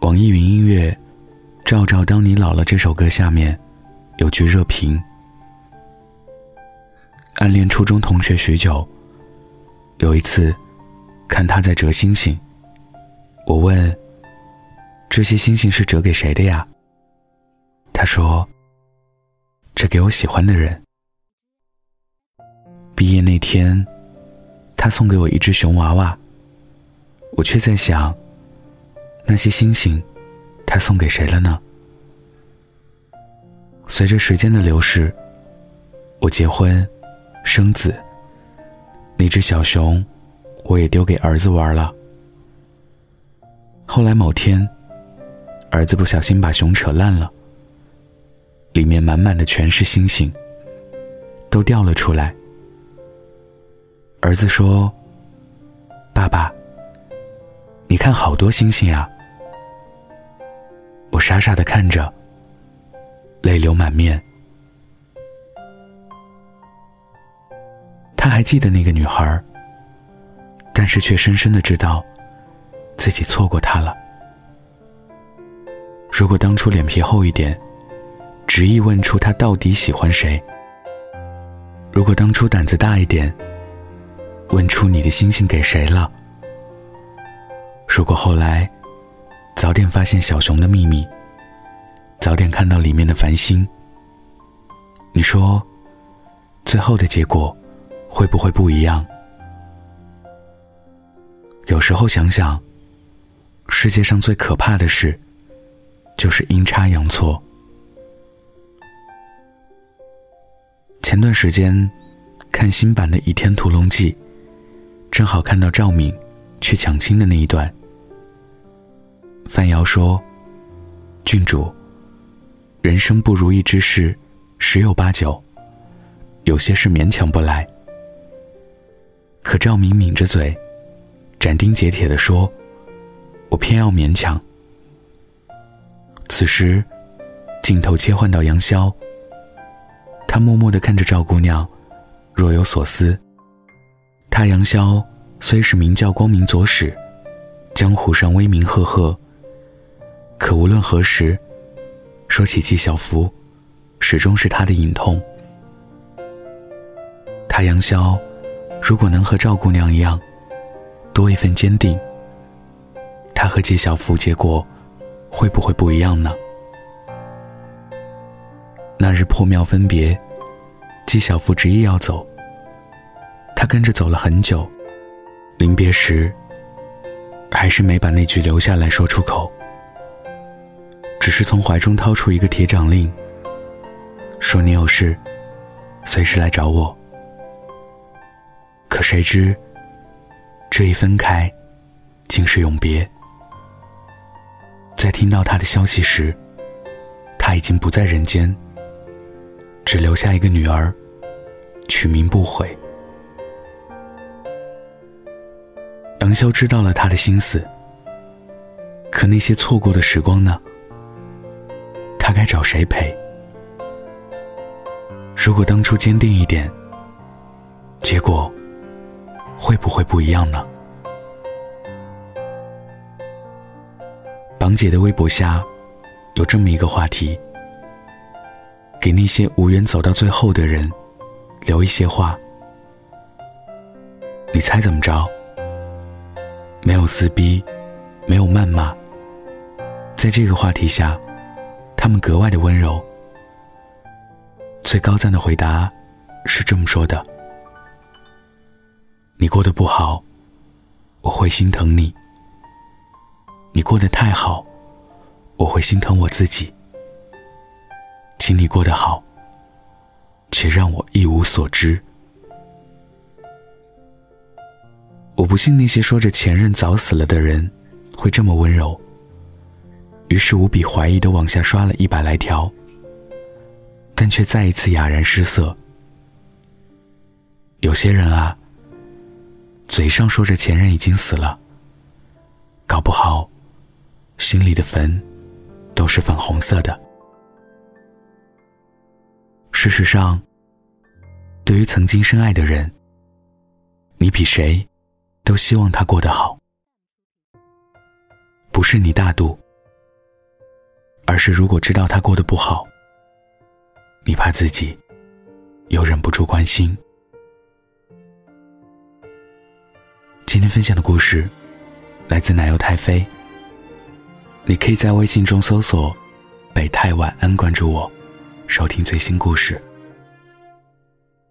网易云音乐《照照当你老了》这首歌下面有句热评：暗恋初中同学许久，有一次看他在折星星，我问：“这些星星是折给谁的呀？”他说：“这给我喜欢的人。”毕业那天，他送给我一只熊娃娃，我却在想。那些星星，他送给谁了呢？随着时间的流逝，我结婚、生子，那只小熊，我也丢给儿子玩了。后来某天，儿子不小心把熊扯烂了，里面满满的全是星星，都掉了出来。儿子说：“爸爸，你看好多星星啊！”我傻傻的看着，泪流满面。他还记得那个女孩，但是却深深的知道自己错过她了。如果当初脸皮厚一点，执意问出他到底喜欢谁；如果当初胆子大一点，问出你的星星给谁了；如果后来。早点发现小熊的秘密，早点看到里面的繁星。你说，最后的结果会不会不一样？有时候想想，世界上最可怕的事，就是阴差阳错。前段时间看新版的《倚天屠龙记》，正好看到赵敏去抢亲的那一段。范瑶说：“郡主，人生不如意之事十有八九，有些事勉强不来。”可赵敏抿着嘴，斩钉截铁的说：“我偏要勉强。”此时，镜头切换到杨逍，他默默的看着赵姑娘，若有所思。他杨逍虽是名叫光明左使，江湖上威名赫赫。可无论何时，说起纪晓芙，始终是他的隐痛。他杨逍，如果能和赵姑娘一样，多一份坚定，他和纪晓芙结果会不会不一样呢？那日破庙分别，纪晓芙执意要走，他跟着走了很久，临别时，还是没把那句留下来说出口。只是从怀中掏出一个铁掌令，说：“你有事，随时来找我。”可谁知，这一分开，竟是永别。在听到他的消息时，他已经不在人间，只留下一个女儿，取名不悔。杨潇知道了他的心思，可那些错过的时光呢？他该找谁陪？如果当初坚定一点，结果会不会不一样呢？榜姐的微博下有这么一个话题：给那些无缘走到最后的人留一些话。你猜怎么着？没有撕逼，没有谩骂，在这个话题下。他们格外的温柔。最高赞的回答是这么说的：“你过得不好，我会心疼你；你过得太好，我会心疼我自己。请你过得好，且让我一无所知。”我不信那些说着前任早死了的人会这么温柔。于是无比怀疑的往下刷了一百来条，但却再一次哑然失色。有些人啊，嘴上说着前任已经死了，搞不好，心里的坟都是粉红色的。事实上，对于曾经深爱的人，你比谁都希望他过得好，不是你大度。而是如果知道他过得不好，你怕自己又忍不住关心。今天分享的故事来自奶油太妃。你可以在微信中搜索“北太晚安”，关注我，收听最新故事。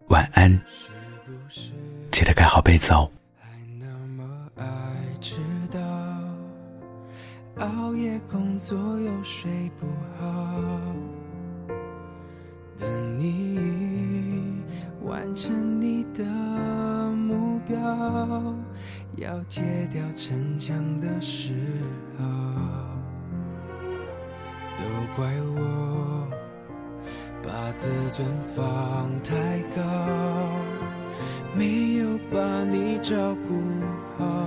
晚安，记得盖好被子哦。熬夜工作又睡不好，等你完成你的目标，要戒掉逞强的嗜好，都怪我把自尊放太高，没有把你照顾好。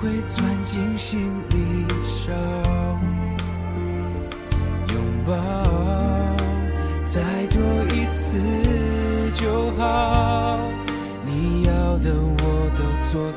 会钻进心里烧，拥抱再多一次。就好，你要的我都做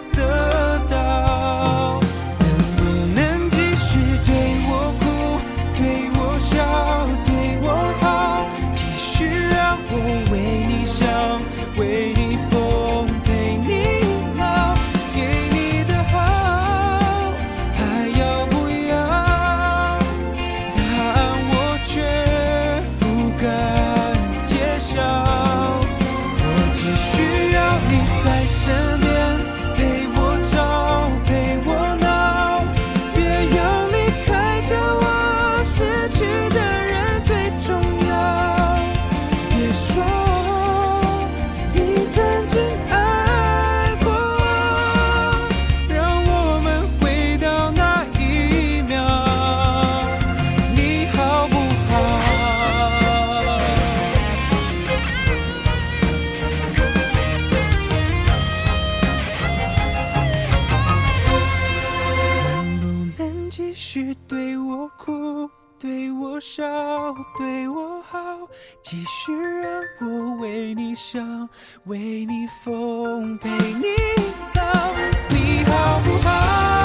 续对我哭，对我笑，对我好，继续让我为你想，为你疯，陪你老，你好不好？